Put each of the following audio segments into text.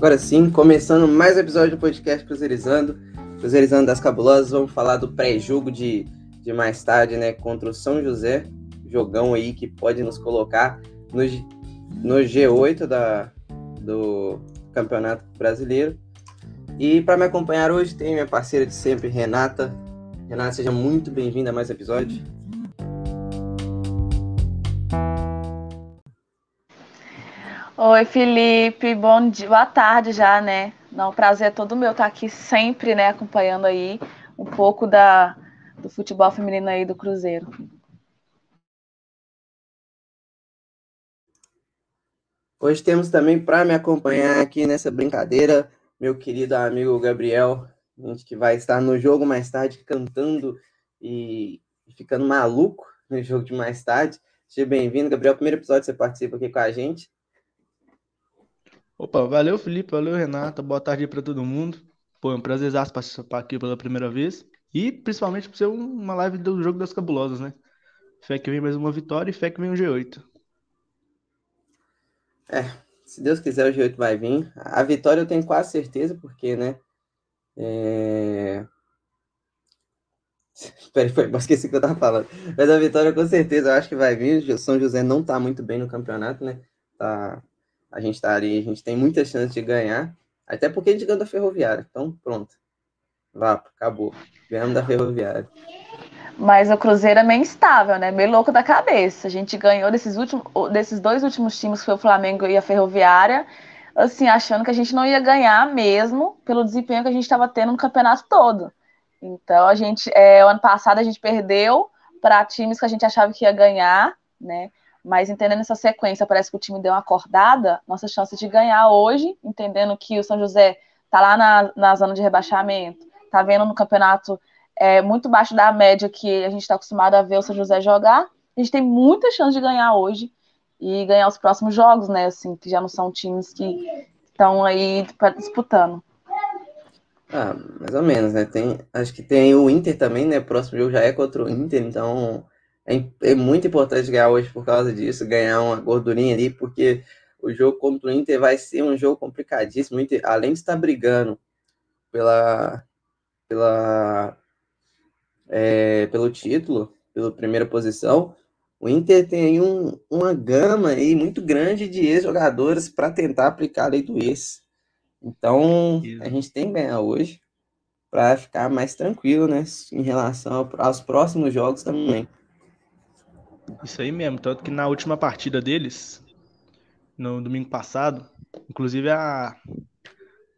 Agora sim, começando mais um episódio do podcast Cruzeirizando. Cruzeirizando das Cabulosas, vamos falar do pré-jogo de, de mais tarde, né? Contra o São José. Jogão aí que pode nos colocar no, no G8 da, do Campeonato Brasileiro. E para me acompanhar hoje tem minha parceira de sempre, Renata. Renata, seja muito bem-vinda a mais episódio. Oi, Felipe, bom dia, boa tarde já, né? Não, prazer é todo meu estar aqui sempre, né, acompanhando aí um pouco da, do futebol feminino aí do Cruzeiro. Hoje temos também para me acompanhar aqui nessa brincadeira, meu querido amigo Gabriel, gente que vai estar no jogo mais tarde cantando e ficando maluco no jogo de mais tarde. Seja bem-vindo, Gabriel. Primeiro episódio que você participa aqui com a gente. Opa, valeu Felipe, valeu Renata, boa tarde para todo mundo. Pô, é um prazer participar aqui pela primeira vez. E principalmente por ser uma live do Jogo das Cabulosas, né? Fé que vem mais uma vitória e fé que vem um G8. É, se Deus quiser o G8 vai vir. A vitória eu tenho quase certeza, porque, né? É... Peraí, foi, esqueci o que eu tava falando. Mas a vitória com certeza eu acho que vai vir. O São José não tá muito bem no campeonato, né? Tá a gente tá ali, a gente tem muita chance de ganhar, até porque a gente ganhou da Ferroviária. Então, pronto. Vá, acabou. Ganhamos da Ferroviária. Mas o Cruzeiro é meio instável, né? Meio louco da cabeça. A gente ganhou desses, últimos, desses dois últimos times, que foi o Flamengo e a Ferroviária, assim, achando que a gente não ia ganhar mesmo pelo desempenho que a gente estava tendo no campeonato todo. Então, a gente, é, o ano passado a gente perdeu para times que a gente achava que ia ganhar, né? Mas entendendo essa sequência, parece que o time deu uma acordada, nossa chance de ganhar hoje, entendendo que o São José está lá na, na zona de rebaixamento, está vendo no campeonato é, muito baixo da média que a gente está acostumado a ver o São José jogar, a gente tem muita chance de ganhar hoje e ganhar os próximos jogos, né? Assim, que já não são times que estão aí disputando. Ah, mais ou menos, né? Tem, acho que tem o Inter também, né? Próximo jogo já é contra o Inter, então é, é muito importante ganhar hoje por causa disso, ganhar uma gordurinha ali, porque o jogo contra o Inter vai ser um jogo complicadíssimo. Inter, além de estar brigando pela, pela, é, pelo título, pela primeira posição, o Inter tem um, uma gama aí muito grande de ex-jogadores para tentar aplicar a lei do ex. Então, a gente tem que ganhar hoje para ficar mais tranquilo, né, em relação aos próximos jogos também. Isso aí mesmo, tanto que na última partida deles, no domingo passado, inclusive a,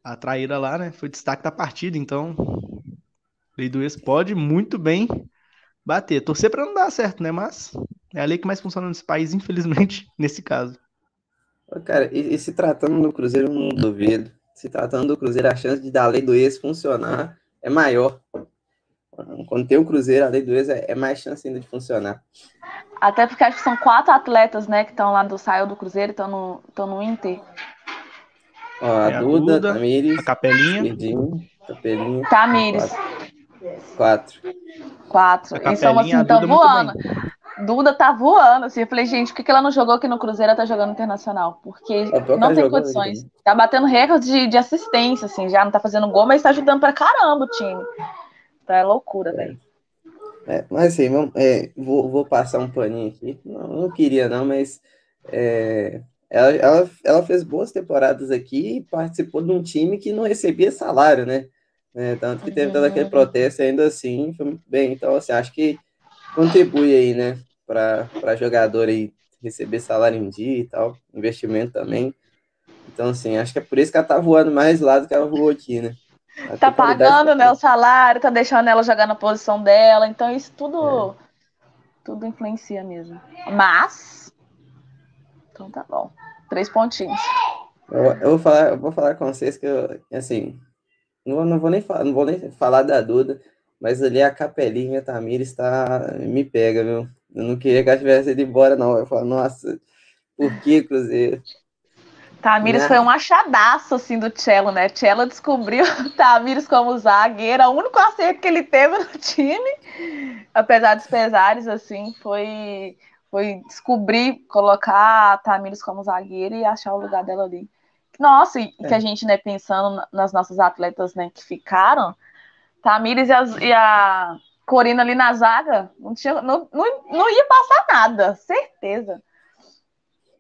a traíra lá, né, foi destaque da partida, então Lei do ex pode muito bem bater. Torcer para não dar certo, né, mas é a lei que mais funciona nesse país, infelizmente, nesse caso. Cara, e, e se tratando do Cruzeiro, não duvido. Se tratando do Cruzeiro, a chance de dar a lei do ex funcionar é maior. Quando tem o Cruzeiro, a lei do ex é, é mais chance ainda de funcionar. Até porque acho que são quatro atletas, né, que estão lá do saiu do Cruzeiro e estão no, estão no Inter. Ó, a, é Duda, a Duda, Tamires, a Capelinha. Capelinha. Tamires. Quatro. Quatro. E são assim, estão voando. Duda tá voando, assim. Eu falei, gente, por que ela não jogou aqui no Cruzeiro? Ela tá jogando internacional. Porque não tem condições. Tá batendo recorde de, de assistência, assim, já não tá fazendo gol, mas tá ajudando pra caramba o time. Tá é loucura, é. velho. É, mas assim, vamos, é, vou, vou, passar um paninho aqui. Não, não queria, não, mas é, ela, ela, ela, fez boas temporadas aqui e participou de um time que não recebia salário, né? É, tanto que teve todo aquele protesto ainda assim, foi muito bem. Então, assim, acho que contribui aí, né, para jogador aí receber salário em dia e tal, investimento também. Então, assim, acho que é por isso que ela tá voando mais lá do que ela voou aqui, né? Tá pagando né, o salário, tá deixando ela jogar na posição dela, então isso tudo, é. tudo influencia mesmo. Mas, então tá bom. Três pontinhos. Eu, eu vou, falar, eu vou falar com vocês que eu, assim, não, não, vou nem falar, não vou nem falar da Duda, mas ali a capelinha Tamira está me pega, viu? Eu não queria que ela tivesse ido embora, não. Eu falo, nossa, por que Cruzeiro? Tamires foi um achadaço, assim, do Cello, né? Cello descobriu Tamires como zagueiro, o único acerto que ele teve no time, apesar dos pesares, assim, foi, foi descobrir, colocar a Tamires como zagueiro e achar o lugar dela ali. Nossa, e é. que a gente, né, pensando nas nossas atletas, né, que ficaram, Tamires e, as, e a Corina ali na zaga, não, tinha, não, não, não ia passar nada, certeza.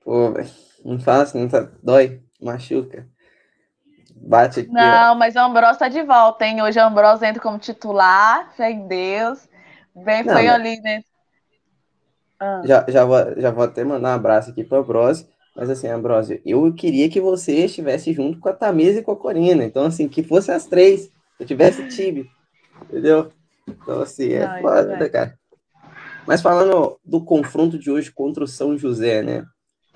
Pô, velho, não fala assim, tá, dói, machuca. Bate aqui. Não, ó. mas o Ambrose tá de volta, hein? Hoje o Ambrose entra como titular, fé em Deus. Bem, não, foi mas... ali, né? Ah. Já, já, vou, já vou até mandar um abraço aqui pro Ambrose. Mas assim, Ambrosio, eu queria que você estivesse junto com a Tamisa e com a Corina. Então, assim, que fosse as três. Eu tivesse time. Entendeu? Então, assim, é Não, foda, é. cara. Mas falando do confronto de hoje contra o São José, né?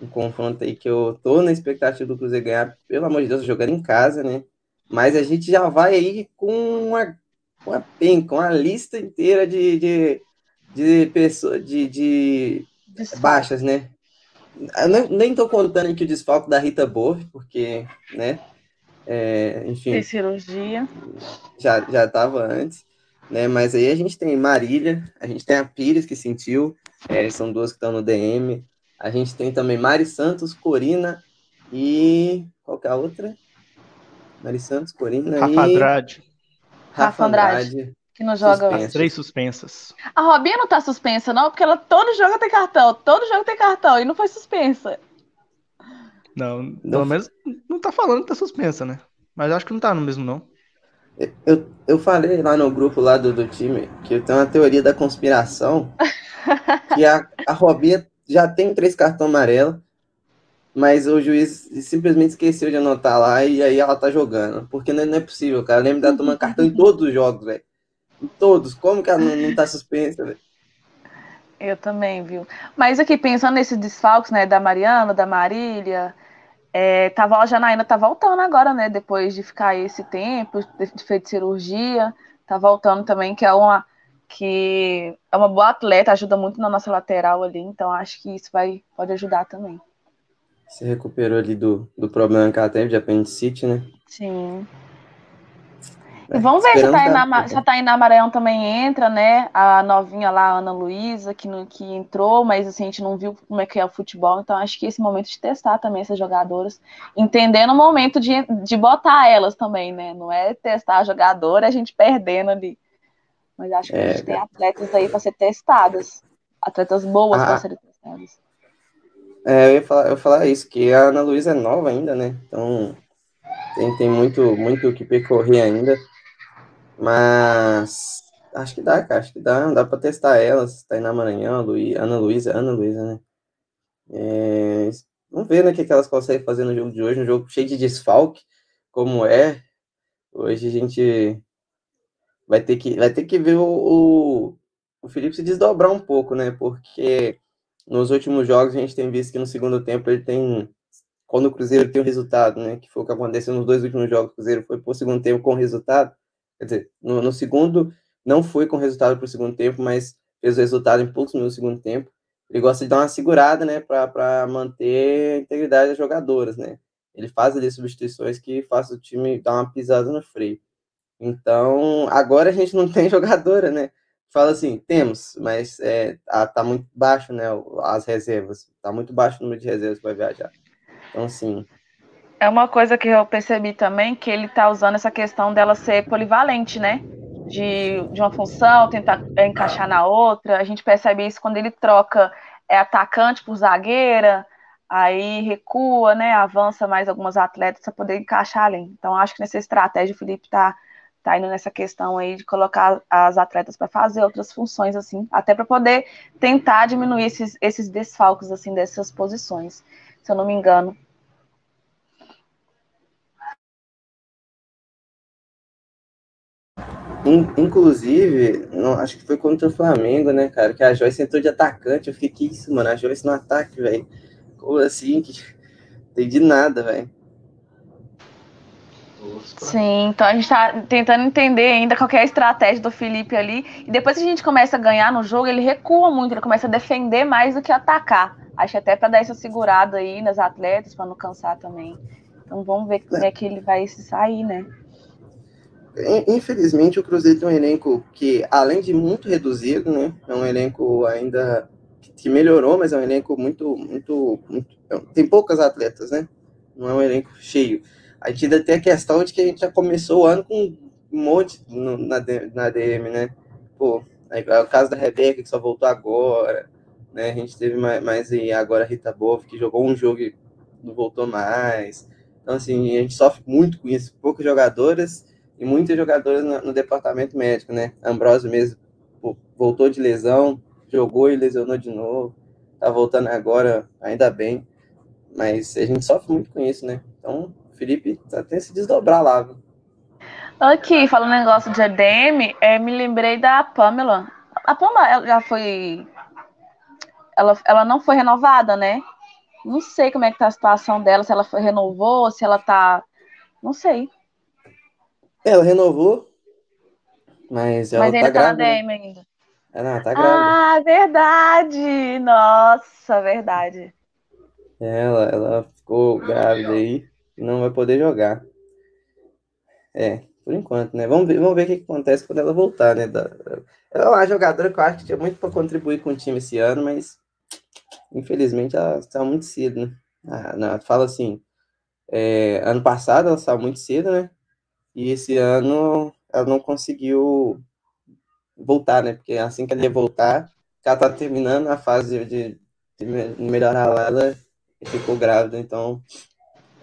Um confronto aí que eu tô na expectativa do Cruzeiro ganhar, pelo amor de Deus, jogando em casa, né? Mas a gente já vai aí com uma, uma penca, uma lista inteira de, de, de pessoas, de, de baixas, né? Eu nem, nem tô contando aqui o desfalque da Rita Borg, porque, né? É, enfim. Tem cirurgia. Já, já tava antes, né? Mas aí a gente tem Marília, a gente tem a Pires que sentiu, é, são duas que estão no DM. A gente tem também Mari Santos, Corina e. Qual que é a outra? Mari Santos, Corina Rafa e. Andrade. Rafa Andrade que não joga. Suspensas. Três suspensas. A Robinha não tá suspensa, não, porque ela todo jogo tem cartão, todo jogo tem cartão, e não foi suspensa. Não, não. pelo menos não tá falando que tá suspensa, né? Mas acho que não tá no mesmo, não. Eu, eu falei lá no grupo lá do, do time que eu tenho uma teoria da conspiração que a, a Robinha já tem três cartões amarelos, mas o juiz simplesmente esqueceu de anotar lá e aí ela tá jogando. Porque não é, é possível, cara. Lembra dela tomando cartão em todos os jogos, velho. Todos. Como que ela não, não tá suspensa, velho? Eu também, viu? Mas aqui, pensando nesses desfalques, né, da Mariana, da Marília, é, tava, a Janaína tá voltando agora, né, depois de ficar esse tempo, de, de feito cirurgia, tá voltando também, que é uma que é uma boa atleta, ajuda muito na nossa lateral ali, então acho que isso vai, pode ajudar também. Se recuperou ali do, do problema que ela teve de apendicite, né? Sim. E vamos ver se a Tainá, se a Tainá Maranhão também entra, né? A novinha lá, a Ana Luísa, que, que entrou, mas assim, a gente não viu como é que é o futebol, então acho que esse momento de testar também essas jogadoras, entendendo o momento de, de botar elas também, né? Não é testar a jogadora a gente perdendo ali. Mas acho que é, a gente tem atletas aí para ser testadas. Atletas boas ah, para serem testadas. É, eu ia, falar, eu ia falar isso, que a Ana Luísa é nova ainda, né? Então tem, tem muito, muito o que percorrer ainda. Mas acho que dá, cara. Acho que dá. Dá pra testar elas. Tá aí na Maranhão, Luí, Ana Luísa, Ana Luísa, né? É, vamos ver né, o que, que elas conseguem fazer no jogo de hoje. Um jogo cheio de desfalque, como é. Hoje a gente vai ter que, vai ter que ver o, o, o Felipe se desdobrar um pouco, né? Porque nos últimos jogos a gente tem visto que no segundo tempo ele tem quando o Cruzeiro tem o resultado, né? Que foi o que aconteceu nos dois últimos jogos, o Cruzeiro foi por segundo tempo com resultado. Quer dizer, no, no segundo, não foi com resultado para o segundo tempo, mas fez o resultado em poucos minutos do segundo tempo. Ele gosta de dar uma segurada, né, para manter a integridade das jogadoras, né? Ele faz ali substituições que fazem o time dar uma pisada no freio. Então, agora a gente não tem jogadora, né? Fala assim, temos, mas é, tá, tá muito baixo, né, as reservas. Tá muito baixo o número de reservas para viajar. Então, assim, é uma coisa que eu percebi também, que ele está usando essa questão dela ser polivalente, né? De, de uma função, tentar encaixar na outra. A gente percebe isso quando ele troca é, atacante por zagueira, aí recua, né? Avança mais algumas atletas para poder encaixar ali. Então, acho que nessa estratégia o Felipe está tá indo nessa questão aí de colocar as atletas para fazer outras funções, assim, até para poder tentar diminuir esses, esses desfalques, assim, dessas posições, se eu não me engano. Inclusive, não, acho que foi contra o Flamengo, né, cara? Que a Joyce entrou de atacante. Eu fiquei, que isso, mano? A Joyce no ataque, velho. Como assim? Que... Entendi nada, velho. Sim, então a gente tá tentando entender ainda qual é a estratégia do Felipe ali. E depois que a gente começa a ganhar no jogo, ele recua muito, ele começa a defender mais do que atacar. Acho até para dar essa segurada aí nas atletas, para não cansar também. Então vamos ver como é que ele vai se sair, né? Infelizmente, o Cruzeiro tem um elenco que, além de muito reduzido, né, é um elenco ainda que melhorou, mas é um elenco muito, muito, muito tem poucas atletas, né? não é um elenco cheio. A gente ainda tem a questão de que a gente já começou o ano com um monte no, na, na DM, né? Pô, é o caso da Rebeca, que só voltou agora, né? A gente teve mais, mais agora a Rita Boff, que jogou um jogo e não voltou mais. Então, assim, a gente sofre muito com isso. Poucas jogadoras e muitas jogadoras no, no departamento médico, né? Ambrosio mesmo pô, voltou de lesão, jogou e lesionou de novo. Tá voltando agora, ainda bem. Mas a gente sofre muito com isso, né? Então, Felipe tá até se desdobrar lá. Viu? Aqui, falando negócio de EDM, é, me lembrei da Pamela. A Pamela já foi. Ela, ela não foi renovada, né? Não sei como é que tá a situação dela, se ela foi, renovou, se ela tá. Não sei. Ela renovou, mas ela mas tá ainda tá, grávida. na né? DM ainda. Ela tá grávida. Ah, verdade! Nossa, verdade. Ela, ela ficou grávida aí não vai poder jogar. É, por enquanto, né? Vamos ver, vamos ver o que, acontece quando ela voltar, né? Ela é uma jogadora que eu acho que tinha muito para contribuir com o time esse ano, mas infelizmente ela está muito cedo, né? Ah, não, fala assim, é, ano passado ela saiu muito cedo, né? E esse ano ela não conseguiu voltar, né? Porque assim que ela ia voltar, ela tá terminando a fase de, de melhorar ela e ficou grávida, então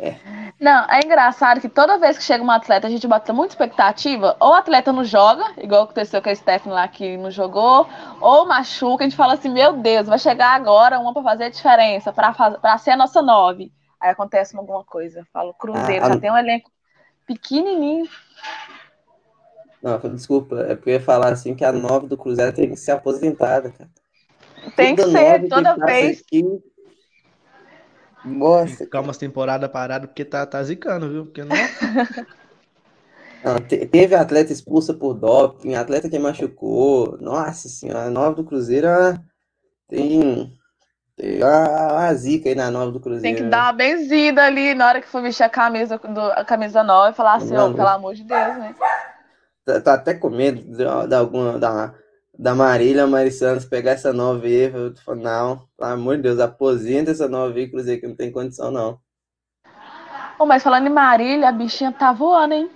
é. Não, é engraçado que toda vez que chega um atleta, a gente bota muita expectativa, ou o atleta não joga, igual aconteceu com a Stephanie lá que não jogou, ou machuca, a gente fala assim, meu Deus, vai chegar agora uma para fazer a diferença, para ser a nossa nove. Aí acontece alguma coisa. Eu falo, Cruzeiro, Ah, já a- tem um elenco pequenininho. Não, desculpa, é porque eu ia falar assim que a nove do Cruzeiro tem que ser aposentada, cara. Tem que ser, toda vez. aqui. Nossa, Ficar umas temporadas paradas porque tá, tá zicando, viu? Porque não. Não, te- teve atleta expulsa por doping, atleta que machucou. Nossa senhora, a nova do Cruzeiro tem, tem uma, uma zica aí na nova do Cruzeiro. Tem que dar uma benzida ali na hora que for vestir a camisa, do, a camisa nova e falar assim, ó, pelo amor de Deus, né? Tá, tá até com medo de- da, alguma, da, da Marília Mari Santos pegar essa nova aí. Eu falo, não, pelo amor de Deus, aposenta essa nova aí, Cruzeiro, que não tem condição, não. Ô, mas falando em Marília, a bichinha tá voando, hein?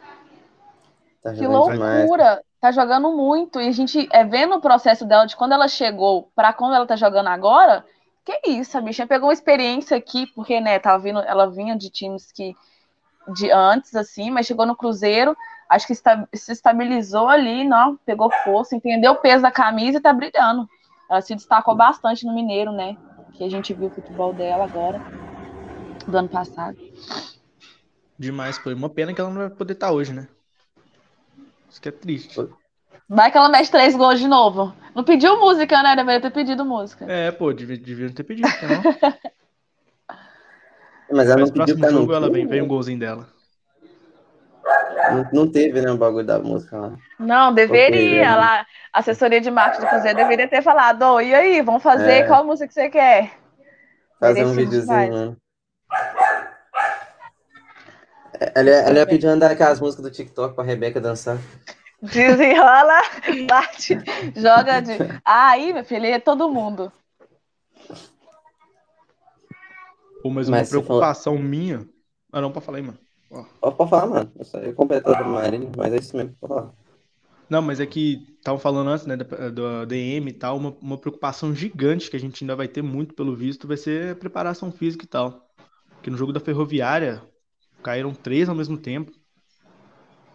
Tá Que jogando demais. loucura! Tá jogando muito. E a gente é vendo o processo dela de quando ela chegou pra quando ela tá jogando agora. Que isso, a bichinha pegou uma experiência aqui, porque, né, tava vindo, ela vinha de times que de antes, assim, mas chegou no Cruzeiro, acho que se estabilizou ali, não, pegou força, entendeu o peso da camisa e tá brilhando. Ela se destacou bastante no Mineiro, né? Que a gente viu o futebol dela agora, do ano passado. Demais, pô. E Uma pena que ela não vai poder estar hoje, né? Isso que é triste. Vai que ela mexe três gols de novo. Não pediu música, né? Deveria ter pedido música. É, pô, devia, devia ter pedido, né, não? Mas ela Mas não pediu próximo não jogo ela vem, vem um golzinho dela. Não, não teve, né, o bagulho da música lá. Não, deveria. Ok, né? Lá, a assessoria de marketing do Cruzeiro deveria ter falado: Ô, e aí, vamos fazer? É. Qual música que você quer? Fazer um videozinho, né? Ela, ia- ela ia pedir andar aquelas músicas do TikTok pra Rebeca dançar. Desenrola, bate, joga de. Aí, meu filho, é todo mundo. Pô, mas, Mas uma você falou- preocupação minha. Ah, não, pra falar aí, mano. Ó. Pode falar, mano. Eu só ia completar da Marília, mas é isso mesmo, pode falar. Não, mas é que estavam falando antes, né, do DM e tal, uma, uma preocupação gigante que a gente ainda vai ter muito pelo visto vai ser a preparação física e tal. Porque no jogo da Ferroviária caíram três ao mesmo tempo.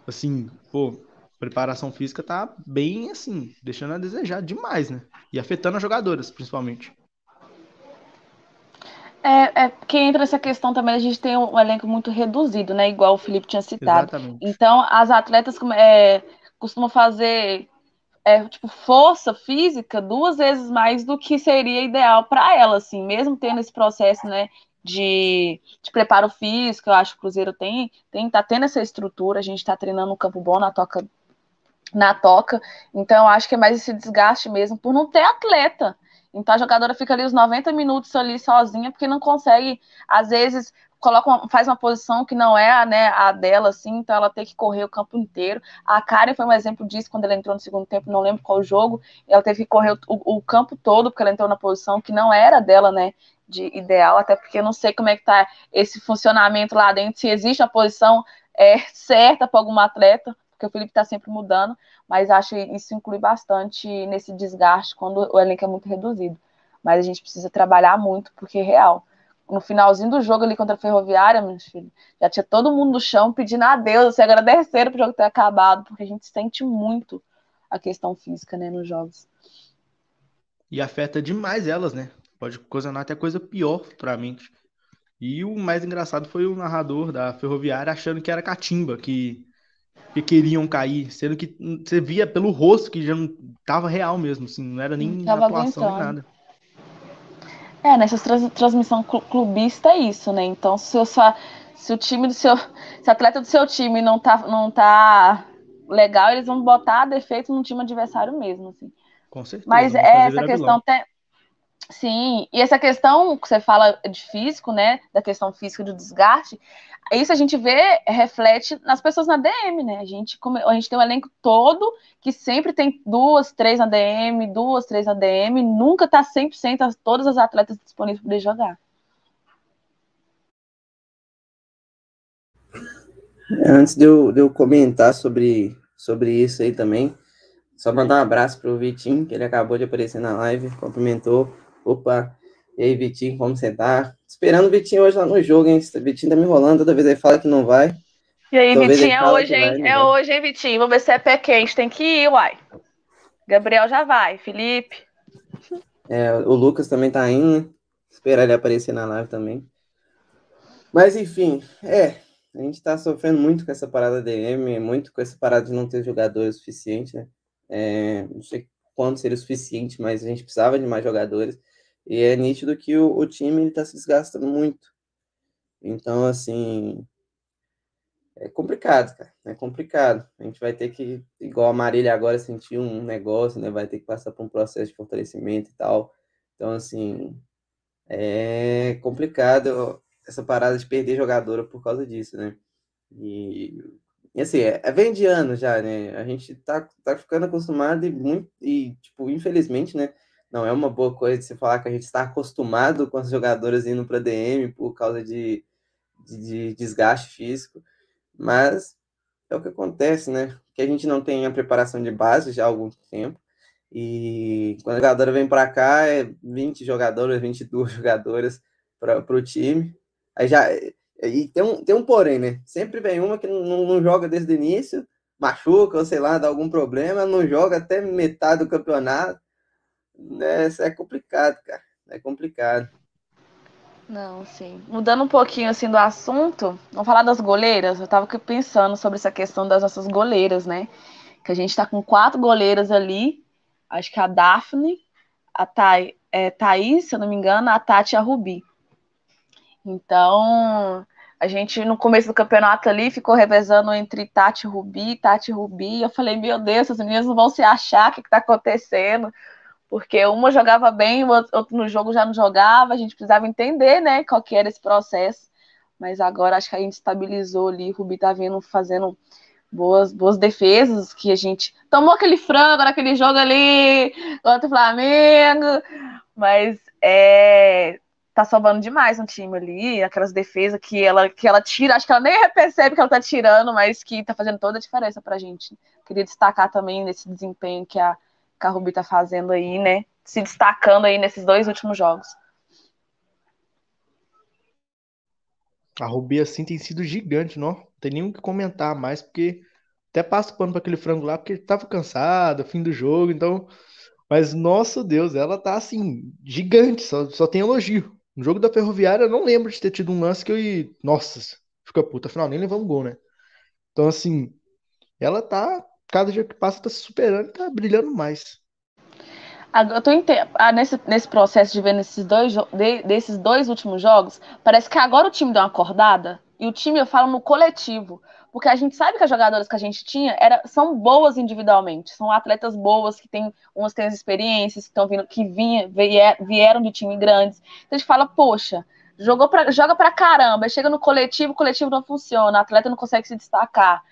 Assim, pô, preparação física tá bem assim, deixando a desejar demais, né? E afetando as jogadoras, principalmente. É, é que entra essa questão também, a gente tem um elenco muito reduzido, né? Igual o Felipe tinha citado. Exatamente. Então, as atletas é, costumam fazer é, tipo, força física duas vezes mais do que seria ideal para elas, assim, mesmo tendo esse processo, né, de, de preparo físico, eu acho que o Cruzeiro tem, tem tá tendo essa estrutura, a gente está treinando um campo bom na toca, na toca, então eu acho que é mais esse desgaste mesmo por não ter atleta. Então a jogadora fica ali os 90 minutos ali sozinha, porque não consegue, às vezes, coloca uma- faz uma posição que não é a, né, a dela, assim, então ela tem que correr o campo inteiro. A Karen foi um exemplo disso quando ela entrou no segundo tempo, não lembro qual jogo, ela teve que correr o, o campo todo, porque ela entrou na posição que não era dela, né? de ideal, até porque eu não sei como é que tá esse funcionamento lá dentro, se existe a posição é, certa para algum atleta, porque o Felipe está sempre mudando, mas acho que isso inclui bastante nesse desgaste quando o elenco é muito reduzido. Mas a gente precisa trabalhar muito, porque é real. No finalzinho do jogo ali contra a Ferroviária, meus filhos, já tinha todo mundo no chão pedindo a Deus, se agradecendo pro jogo ter acabado, porque a gente sente muito a questão física, né, nos jogos. E afeta demais elas, né? Pode ocasionar até coisa pior futuramente. E o mais engraçado foi o narrador da Ferroviária achando que era catimba, que que queriam cair, sendo que você via pelo rosto que já não tava real mesmo, assim, não era nem tava atuação nem nada. É, nessa trans, transmissão clubista é isso, né? Então, se, o, se o time do seu. Se o atleta do seu time não tá, não tá legal, eles vão botar defeito no time adversário mesmo, assim. Com certeza. Mas é essa questão. Tem, sim, e essa questão que você fala de físico, né? Da questão física do desgaste, isso a gente vê, reflete nas pessoas na DM, né? A gente, a gente tem um elenco todo que sempre tem duas, três na DM, duas, três na DM, nunca tá 100% todas as atletas disponíveis para poder jogar. Antes de eu, de eu comentar sobre, sobre isso aí também, só mandar um abraço pro Vitinho, que ele acabou de aparecer na live, cumprimentou. Opa, e aí, Vitinho, como você tá? Esperando o Vitinho hoje lá no jogo, hein? O Vitinho tá me enrolando, toda vez ele fala que não vai. E aí, Vitinho, é hoje, hein? Vai, é vai. hoje, hein, Vitinho? Vamos ver se é pé quente, tem que ir, uai. Gabriel já vai, Felipe. É, o Lucas também tá indo, né? Esperar ele aparecer na live também. Mas, enfim, é. A gente tá sofrendo muito com essa parada DM, muito com essa parada de não ter jogadores suficientes, né? É, não sei quanto seria o suficiente, mas a gente precisava de mais jogadores. E é nítido que o, o time está se desgastando muito. Então, assim, é complicado, cara. É complicado. A gente vai ter que, igual a Marília agora, sentir um negócio, né? Vai ter que passar por um processo de fortalecimento e tal. Então, assim, é complicado essa parada de perder jogadora por causa disso, né? E, e assim, é, é vem de anos já, né? A gente tá, tá ficando acostumado e muito, e, tipo, infelizmente, né? Não é uma boa coisa de se falar que a gente está acostumado com as jogadoras indo para DM por causa de, de, de, desgaste físico, mas é o que acontece, né? Que a gente não tem a preparação de base já há algum tempo, e quando a jogadora vem para cá, é 20 jogadoras, 22 jogadoras para o time, aí já. E tem um, tem um porém, né? Sempre vem uma que não, não joga desde o início, machuca, ou sei lá, dá algum problema, não joga até metade do campeonato né, é complicado, cara. É complicado. Não, sim. Mudando um pouquinho assim do assunto, vamos falar das goleiras. Eu tava pensando sobre essa questão das nossas goleiras, né? Que a gente tá com quatro goleiras ali. Acho que a Daphne, a Tha é, Thaís, se eu não me engano, a Tati e a Rubi. Então, a gente no começo do campeonato ali ficou revezando entre Tati e Rubi, Tati e Rubi. Eu falei, meu Deus, essas meninas não vão se achar, o que, que tá acontecendo? Porque uma jogava bem, o outro no jogo já não jogava, a gente precisava entender, né, qual que era esse processo, mas agora acho que a gente estabilizou ali, o Rubi tá vindo fazendo boas, boas defesas, que a gente tomou aquele frango naquele jogo ali contra o Flamengo, mas é, tá sobrando demais no time ali, aquelas defesas que ela, que ela tira, acho que ela nem percebe que ela tá tirando, mas que tá fazendo toda a diferença pra gente. Queria destacar também nesse desempenho que a que a Ruby tá fazendo aí, né? Se destacando aí nesses dois últimos jogos. A Ruby, assim, tem sido gigante, não? tem nem o que comentar mais, porque até passa o pano pra aquele frango lá, porque tava cansado, fim do jogo, então. Mas, nossa Deus, ela tá, assim, gigante, só, só tem elogio. No jogo da Ferroviária, eu não lembro de ter tido um lance que eu. Nossa, fica puta, afinal, nem um gol, né? Então, assim, ela tá cada dia que passa tá se superando e tá brilhando mais. Eu tô ah, nesse, nesse processo de ver nesses dois, de, desses dois últimos jogos, parece que agora o time deu uma acordada, e o time, eu falo no coletivo, porque a gente sabe que as jogadoras que a gente tinha era, são boas individualmente, são atletas boas, que tem, umas têm as experiências, que estão vindo, que vinha, vier, vieram de time grandes. Então a gente fala, poxa, jogou pra, joga pra caramba, chega no coletivo, o coletivo não funciona, o atleta não consegue se destacar.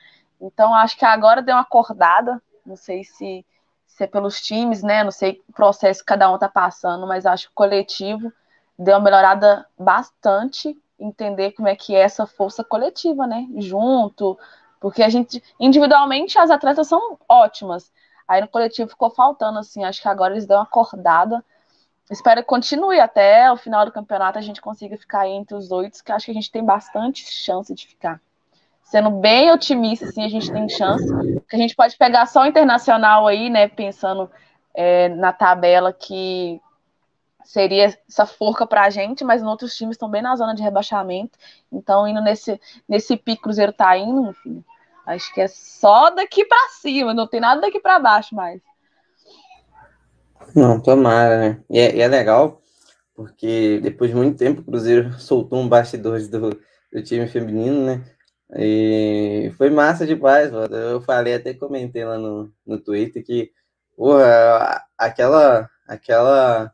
Então, acho que agora deu uma acordada. Não sei se, se é pelos times, né? Não sei o processo que cada um está passando, mas acho que o coletivo deu uma melhorada bastante, entender como é que é essa força coletiva, né? Junto, porque a gente, individualmente, as atletas são ótimas. Aí no coletivo ficou faltando, assim, acho que agora eles dão uma acordada. Espero que continue até o final do campeonato, a gente consiga ficar entre os oito, que acho que a gente tem bastante chance de ficar. Sendo bem otimista, assim, a gente tem chance. Que a gente pode pegar só o internacional aí, né? Pensando é, na tabela que seria essa forca para a gente, mas outros times estão bem na zona de rebaixamento. Então, indo nesse, nesse pico, Cruzeiro tá indo, enfim. Acho que é só daqui para cima, não tem nada daqui para baixo mais. Não, tomara, né? E é, e é, legal, porque depois de muito tempo o Cruzeiro soltou um bastidores do, do time feminino, né? E foi massa demais, mano. Eu falei, até comentei lá no, no Twitter que, porra, aquela, aquela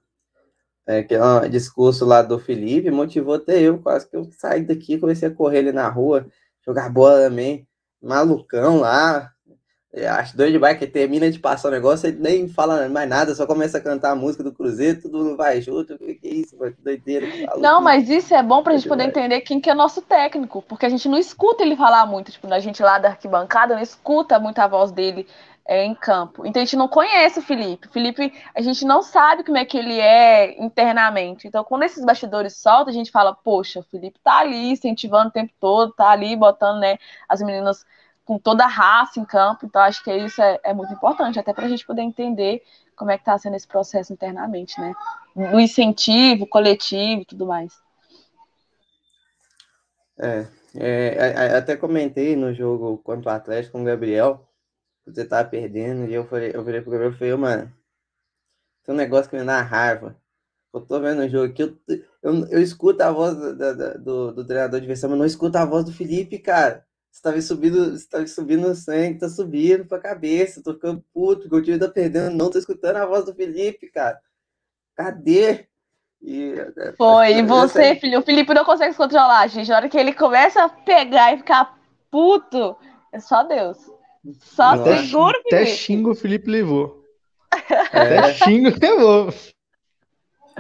que um discurso lá do Felipe, motivou até eu, quase que eu saí daqui, comecei a correr ali na rua, jogar bola também, malucão lá, acho doido de bike, termina de passar o negócio, ele nem fala mais nada, só começa a cantar a música do Cruzeiro, tudo vai junto, que, que isso, que doideira. Que não, mas isso é bom pra gente poder entender quem que é nosso técnico, porque a gente não escuta ele falar muito, tipo, a gente lá da arquibancada não escuta muito a voz dele, é, em campo. Então a gente não conhece o Felipe. O Felipe, a gente não sabe como é que ele é internamente. Então, quando esses bastidores soltam, a gente fala, poxa, o Felipe tá ali incentivando o tempo todo, tá ali botando né, as meninas com toda a raça em campo. Então, acho que isso é, é muito importante, até para a gente poder entender como é que está sendo esse processo internamente, né? No incentivo, coletivo e tudo mais. É, é, até comentei no jogo contra o Atlético com o Gabriel você tava perdendo, e eu falei, eu virei pro Gabriel e falei, mano, tem um negócio que me dá raiva. Eu tô vendo o jogo aqui, eu, eu, eu escuto a voz do, do, do, do treinador de versão, mas não escuto a voz do Felipe, cara. Você tá subindo, você tá subindo o sangue, tá subindo pra cabeça, tô ficando puto, porque o time tá perdendo, não tô escutando a voz do Felipe, cara. Cadê? E, é, Foi, e você, filho, o Felipe não consegue se controlar, gente. Na hora que ele começa a pegar e ficar puto, é só Deus. Só até, seguro, Até xingo o Felipe levou. É. Até xingo levou.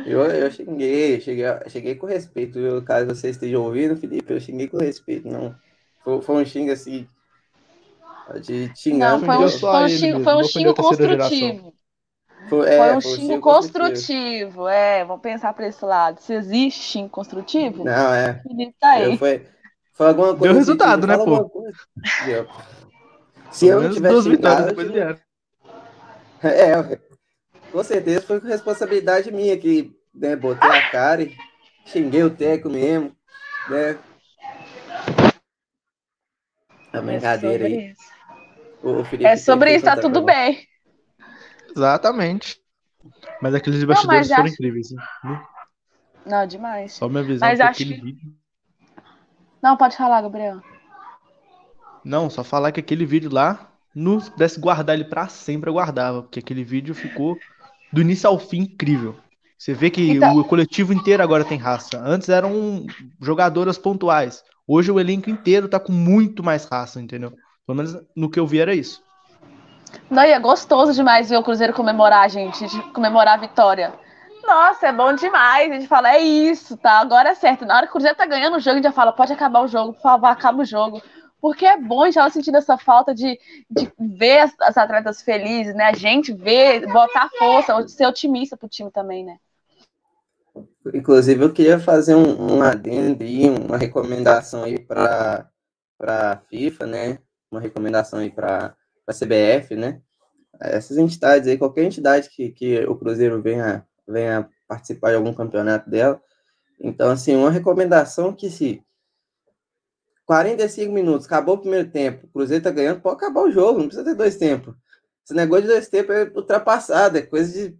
Eu, eu xinguei, cheguei, cheguei com respeito, viu? Caso você esteja ouvindo, Felipe, eu xinguei com respeito, não. Foi, foi um xingo assim. De xingar. Não, foi um, foi um xingo, foi um xingo construtivo. Foi, é, foi, um xingo, xingo construtivo. construtivo. é, vamos pensar para esse lado. Se existe xingo construtivo, não, é. Felipe tá aí. Foi, foi alguma coisa. Deu resultado, né, pô? Se eu não tivesse xingado. É, com certeza foi responsabilidade minha que né, botei a cara e xinguei o Teco mesmo. Né? A brincadeira é aí. O, é sobre isso, tá tudo bem. Exatamente. Mas aqueles bastidores foram acho... incríveis. Hein? Não, demais. Só minha visão mas acho que... vídeo. Não, pode falar, Gabriel. Não, só falar que aquele vídeo lá, no, se pudesse guardar ele para sempre, eu guardava, porque aquele vídeo ficou do início ao fim incrível. Você vê que então... o coletivo inteiro agora tem raça. Antes eram jogadoras pontuais. Hoje o elenco inteiro tá com muito mais raça, entendeu? Pelo menos no que eu vi era isso. Não, e é gostoso demais ver o Cruzeiro comemorar, gente, de comemorar a vitória. Nossa, é bom demais. A gente fala, é isso, tá? Agora é certo. Na hora que o Cruzeiro tá ganhando o jogo, a gente já fala, pode acabar o jogo, por favor, acaba o jogo porque é bom a gente tava sentindo essa falta de, de ver as, as, atletas felizes, né? A gente ver, botar força, ser otimista pro time também, né? Inclusive, eu queria fazer um, um adendo e uma recomendação aí para a FIFA, né? Uma recomendação aí para a CBF, né? Essas entidades aí, qualquer entidade que, que o Cruzeiro venha, venha participar de algum campeonato dela. Então, assim, uma recomendação que se 45 minutos, acabou o primeiro tempo, o Cruzeiro tá ganhando, pode acabar o jogo, não precisa ter dois tempos. Esse negócio de dois tempos é ultrapassado, é coisa de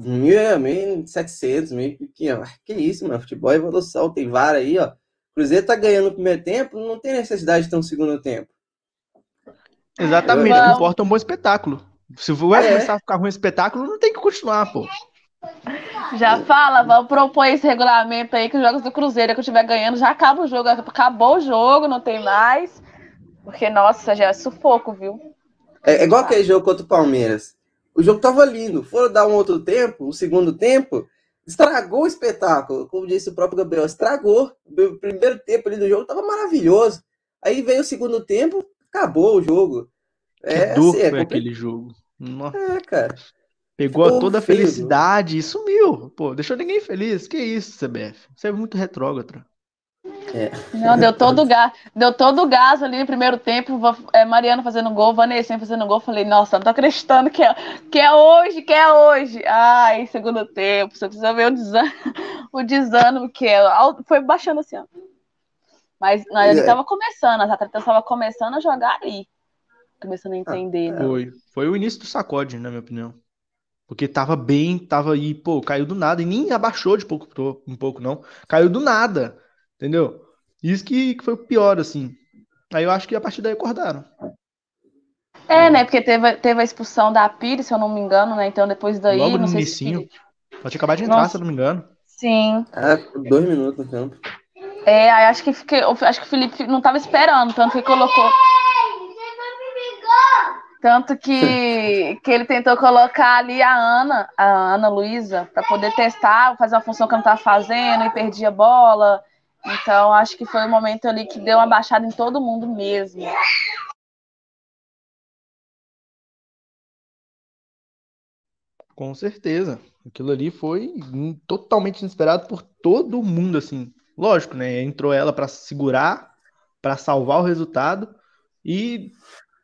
1.700, 1.500. Que isso, mano, futebol é evolução, tem VAR aí, ó. O Cruzeiro tá ganhando no primeiro tempo, não tem necessidade de ter um segundo tempo. Exatamente, o que importa é um bom espetáculo. Se vai é. começar a ficar ruim espetáculo, não tem que continuar, pô. Já fala, vamos propor esse regulamento aí que os jogos do Cruzeiro que eu estiver ganhando já acaba o jogo. Acabou o jogo, não tem mais. Porque, nossa, já é sufoco, viu? É, é igual aquele jogo contra o Palmeiras. O jogo tava lindo. Foram dar um outro tempo, o um segundo tempo. estragou o espetáculo, como disse o próprio Gabriel, estragou. O primeiro tempo ali do jogo tava maravilhoso. Aí veio o segundo tempo, acabou o jogo. Que é, dor assim, é foi aquele jogo. Nossa. É, cara. Pegou toda a felicidade e sumiu. Pô, deixou ninguém feliz. Que isso, CBF? Você é muito retrógrado. É. Não, deu todo gás, deu todo o gás ali no primeiro tempo. É, Mariana fazendo gol, Vanessa fazendo gol. Falei, nossa, não tô acreditando que é, que é hoje, que é hoje. Ai, segundo tempo, você precisa ver o desânimo, o desânimo que é. Foi baixando assim, ó. Mas não, ele é. tava começando, as atletas estavam começando a jogar ali. Começando a entender, né? Foi. Foi o início do sacode, na minha opinião. Porque tava bem, tava aí, pô, caiu do nada e nem abaixou de pouco, um pouco, não. Caiu do nada, entendeu? Isso que, que foi o pior, assim. Aí eu acho que a partir daí acordaram. É, né? Porque teve, teve a expulsão da Pires, se eu não me engano, né? Então depois daí. Logo no inicinho. Se... Pode acabar de entrar, Nossa. se eu não me engano. Sim. Ah, dois minutos no campo. É, aí acho que, fiquei, acho que o Felipe não tava esperando, tanto que colocou. Tanto que, que ele tentou colocar ali a Ana, a Ana Luísa, para poder testar, fazer uma função que não estava fazendo e perdia a bola. Então, acho que foi o momento ali que deu uma baixada em todo mundo mesmo. Com certeza. Aquilo ali foi totalmente inesperado por todo mundo, assim. Lógico, né? Entrou ela para segurar, para salvar o resultado e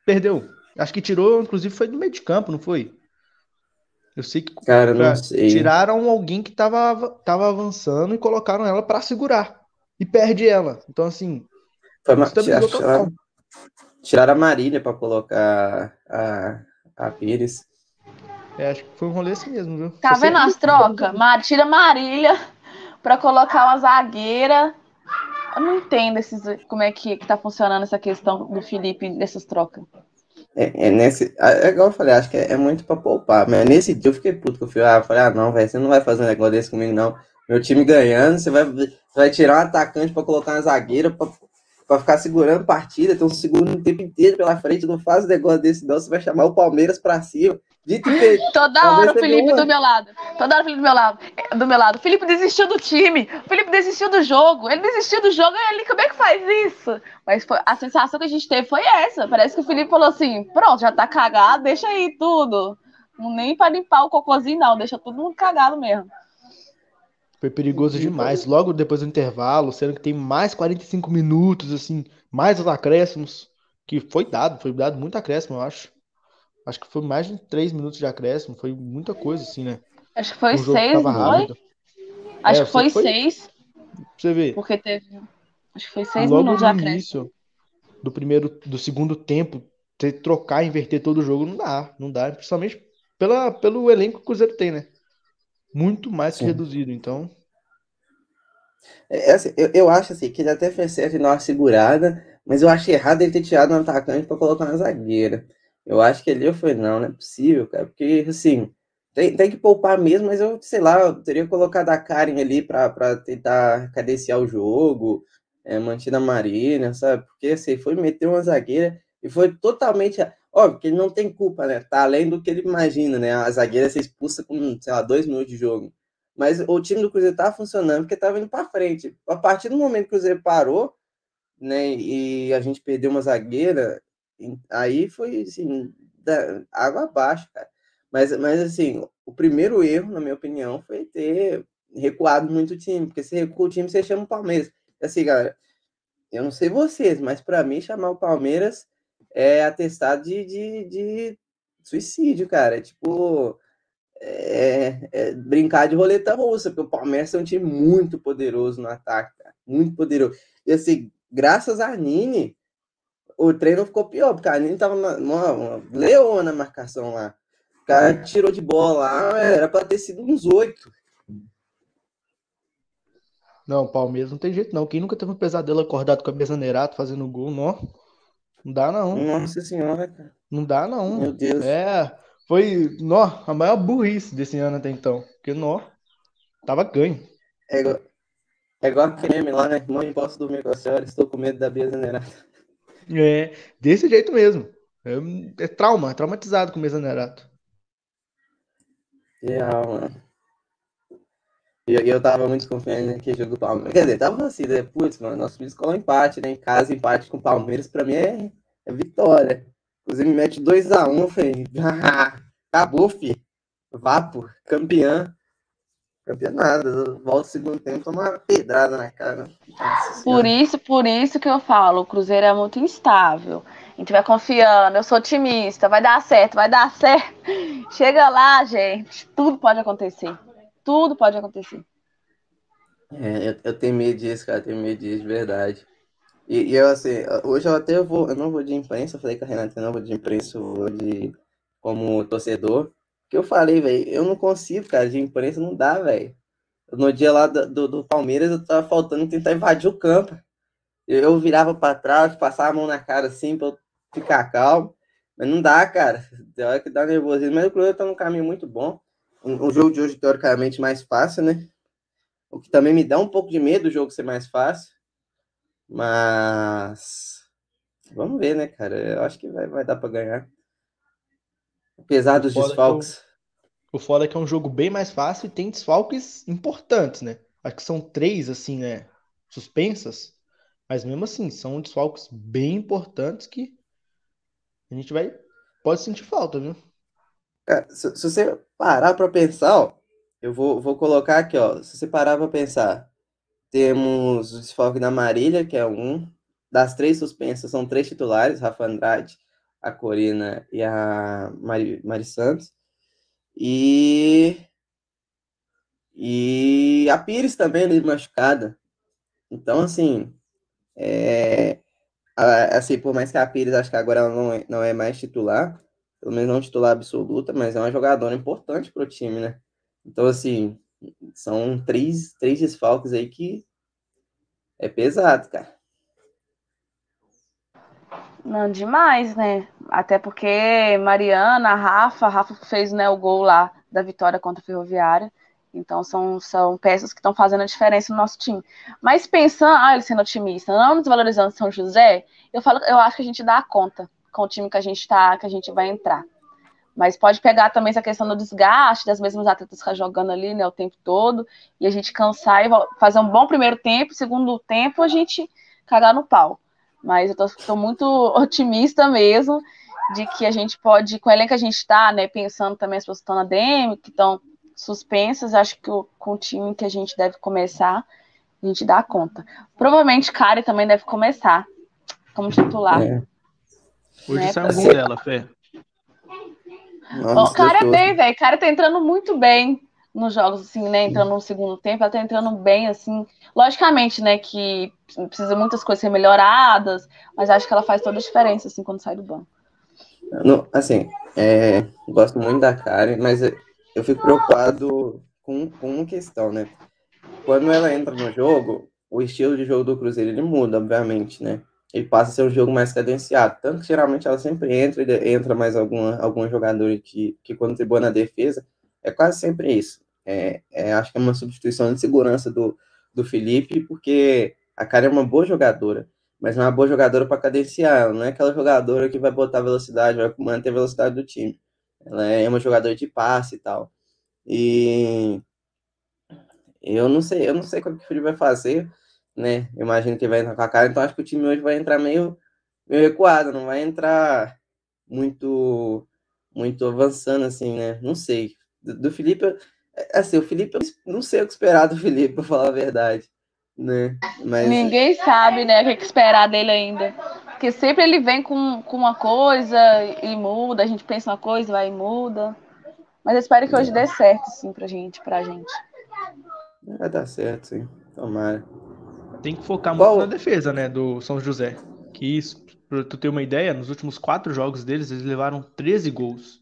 perdeu. Acho que tirou, inclusive, foi do meio de campo, não foi? Eu sei que Cara, não sei. tiraram alguém que tava, tava avançando e colocaram ela para segurar. E perde ela. Então, assim. Foi uma... tiraram, tiraram a Marília para colocar a, a Pires. É, acho que foi um rolê assim mesmo, viu? Tá vendo as trocas? Tira Marília para colocar uma zagueira. Eu não entendo esses, como é que, que tá funcionando essa questão do Felipe dessas trocas. É, é, nesse, é igual eu falei, acho que é, é muito pra poupar. Mas nesse dia eu fiquei puto, que eu fui, ah, falei, ah, não, velho, você não vai fazer um negócio desse comigo, não. Meu time ganhando, você vai, você vai tirar um atacante pra colocar uma zagueira pra, pra ficar segurando partida, tem um segundo o tempo inteiro pela frente, não faz um negócio desse, não. Você vai chamar o Palmeiras pra cima. Dito e feito. Toda hora o Felipe do meu lado. Toda hora o Felipe do meu lado. Do meu lado. O Felipe desistiu do time. O Felipe desistiu do jogo. Ele desistiu do jogo. E ele, como é que faz isso? Mas foi, a sensação que a gente teve foi essa. Parece que o Felipe falou assim: pronto, já tá cagado, deixa aí tudo. Nem para limpar o cocôzinho, não. Deixa todo mundo cagado mesmo. Foi perigoso demais. Logo depois do intervalo, sendo que tem mais 45 minutos, assim, mais os acréscimos, que foi dado, foi dado muito acréscimo, eu acho. Acho que foi mais de 3 minutos de acréscimo, foi muita coisa, assim, né? Acho que foi 6, não foi? Acho é, que foi 6. Você vê. Porque teve. Acho que foi 6 minutos de acréscimo. Início do primeiro, do segundo tempo, ter, trocar, inverter todo o jogo, não dá. Não dá, principalmente pela, pelo elenco que o Cruzeiro tem, né? Muito mais Sim. reduzido, então. É, assim, eu, eu acho assim, que ele até fez certo em dar uma segurada, mas eu acho errado ele ter tirado um atacante para colocar na zagueira. Eu acho que ali eu falei, não, não é possível, cara, porque assim, tem, tem que poupar mesmo, mas eu, sei lá, eu teria colocado a Karen ali para tentar cadenciar o jogo, é, mantido a Marina, sabe? Porque assim, foi meter uma zagueira e foi totalmente. Óbvio que ele não tem culpa, né? Tá além do que ele imagina, né? A zagueira ser expulsa com, sei lá, dois minutos de jogo. Mas o time do Cruzeiro tá funcionando porque tava indo para frente. A partir do momento que o Cruzeiro parou, né, e a gente perdeu uma zagueira, Aí foi, assim, água abaixo, cara. Mas, mas, assim, o primeiro erro, na minha opinião, foi ter recuado muito o time, porque se recua o time, você chama o Palmeiras. Assim, galera, eu não sei vocês, mas para mim, chamar o Palmeiras é atestado de, de, de suicídio, cara. É tipo, é, é, brincar de roleta russa, porque o Palmeiras é um time muito poderoso no ataque, cara, muito poderoso. E assim, graças a Nini, o treino ficou pior, porque a Nini tava numa, uma leona na marcação lá. O cara tirou de bola lá, era para ter sido uns oito. Não, Palmeiras não tem jeito não. Quem nunca teve um pesadelo acordado com a mesa Nerato fazendo gol, não. Não dá não. Nossa senhora, cara. Não dá não. Meu Deus. É, foi, nó, a maior burrice desse ano até então. Porque, nó, tava ganho. É igual, é igual a creme lá, né? Mãe, posso dormir com a senhora? Estou com medo da mesa Nerato. É, desse jeito mesmo. É, é trauma, traumatizado com o Mesa Nerato. Real, mano. E eu, tava muito confiante naquele jogo do Palmeiras. Quer dizer, tava assim, né? Putz, mano, nosso time escola empate, né? Em casa, empate com o Palmeiras, pra mim é, é vitória. Inclusive, me mete 2x1, um, falei, ah, acabou, fi. Vapo, campeã. Campeã nada. Volta o segundo tempo, toma uma pedrada na cara. Nossa, por isso, por isso que eu falo, o Cruzeiro é muito instável. A gente vai confiando, eu sou otimista, vai dar certo, vai dar certo. Chega lá, gente, tudo pode acontecer. Tudo pode acontecer. É, eu, eu tenho medo disso, cara, eu tenho medo disso, de verdade. E, e, eu, assim, hoje eu até vou, eu não vou de imprensa, eu falei com a Renata, eu não vou de imprensa, eu vou de como torcedor. Que eu falei, velho, eu não consigo, cara, de imprensa não dá, velho. No dia lá do, do, do, Palmeiras, eu tava faltando tentar invadir o campo. Eu, eu virava para trás, passava a mão na cara assim pra eu ficar calmo. Mas não dá, cara. Tem hora que dá nervosismo. Mas o Cruzeiro tá num caminho muito bom um, um jogo de hoje, teoricamente, mais fácil, né? O que também me dá um pouco de medo o jogo ser mais fácil. Mas. Vamos ver, né, cara? Eu acho que vai, vai dar para ganhar. Apesar dos desfalques. O foda é que é um jogo bem mais fácil e tem desfalques importantes, né? Acho que são três, assim, né? Suspensas. Mas mesmo assim, são desfalques bem importantes que a gente vai. Pode sentir falta, viu? Cara, se, se, você parar para pensar, ó, eu vou, vou colocar aqui, ó. Se você parar para pensar, temos o desfalque da Marília, que é um. Das três suspensas, são três titulares: Rafa Andrade, a Corina e a Mari, Mari Santos. E. E a Pires também ali machucada. Então, assim. É, assim, por mais que a Pires, acho que agora ela não é, não é mais titular, pelo menos não titular absoluta, mas é uma jogadora importante para o time, né? Então, assim, são três, três desfalques aí que é pesado, cara. Não, demais, né? Até porque Mariana, Rafa, Rafa fez né, o gol lá da vitória contra a Ferroviária. Então são, são peças que estão fazendo a diferença no nosso time. Mas pensando, ah, ele sendo otimista, não desvalorizando São José, eu falo, eu acho que a gente dá conta com o time que a gente está, que a gente vai entrar. Mas pode pegar também essa questão do desgaste das mesmas atletas ficar jogando ali, né, o tempo todo, e a gente cansar e fazer um bom primeiro tempo, segundo tempo a gente cagar no pau. Mas eu tô muito otimista mesmo de que a gente pode, com o elenco que a gente está, né, pensando também as pessoas que estão na DM, que estão suspensas, acho que o, com o time que a gente deve começar, a gente dá conta. Provavelmente Kari também deve começar como titular. É. Hoje né? sai um gol dela, Fé. o cara é bem, velho. O cara tá entrando muito bem nos jogos, assim, né? Entrando no segundo tempo, ela tá entrando bem, assim. Logicamente, né, que precisa muitas coisas ser melhoradas, mas acho que ela faz toda a diferença, assim, quando sai do banco. Não, assim, é, gosto muito da Karen, mas eu fico preocupado com, com uma questão, né? Quando ela entra no jogo, o estilo de jogo do Cruzeiro ele muda, obviamente, né? Ele passa a ser um jogo mais cadenciado. Tanto que geralmente ela sempre entra e entra mais alguma, algum jogador que, que contribua na defesa. É quase sempre isso. É, é, acho que é uma substituição de segurança do, do Felipe, porque a cara é uma boa jogadora, mas não é uma boa jogadora para cadenciar. Não é aquela jogadora que vai botar velocidade, vai manter a velocidade do time. Ela é uma jogadora de passe e tal. E eu não sei, eu não sei como que o Felipe vai fazer né? Eu imagino que vai entrar com a cara, então acho que o time hoje vai entrar meio, meio recuado, não vai entrar muito muito avançando assim, né? Não sei. Do, do Felipe, é, assim, o Felipe, eu não sei o que esperar do Felipe, para falar a verdade, né? Mas... Ninguém sabe, né, o que esperar dele ainda. Porque sempre ele vem com, com uma coisa e muda, a gente pensa uma coisa, vai e muda. Mas eu espero que hoje dê certo, sim, pra gente, pra gente. Vai dar certo, sim. Tomara tem que focar Qual? muito na defesa, né, do São José. Que isso, pra tu ter uma ideia, nos últimos quatro jogos deles, eles levaram 13 gols.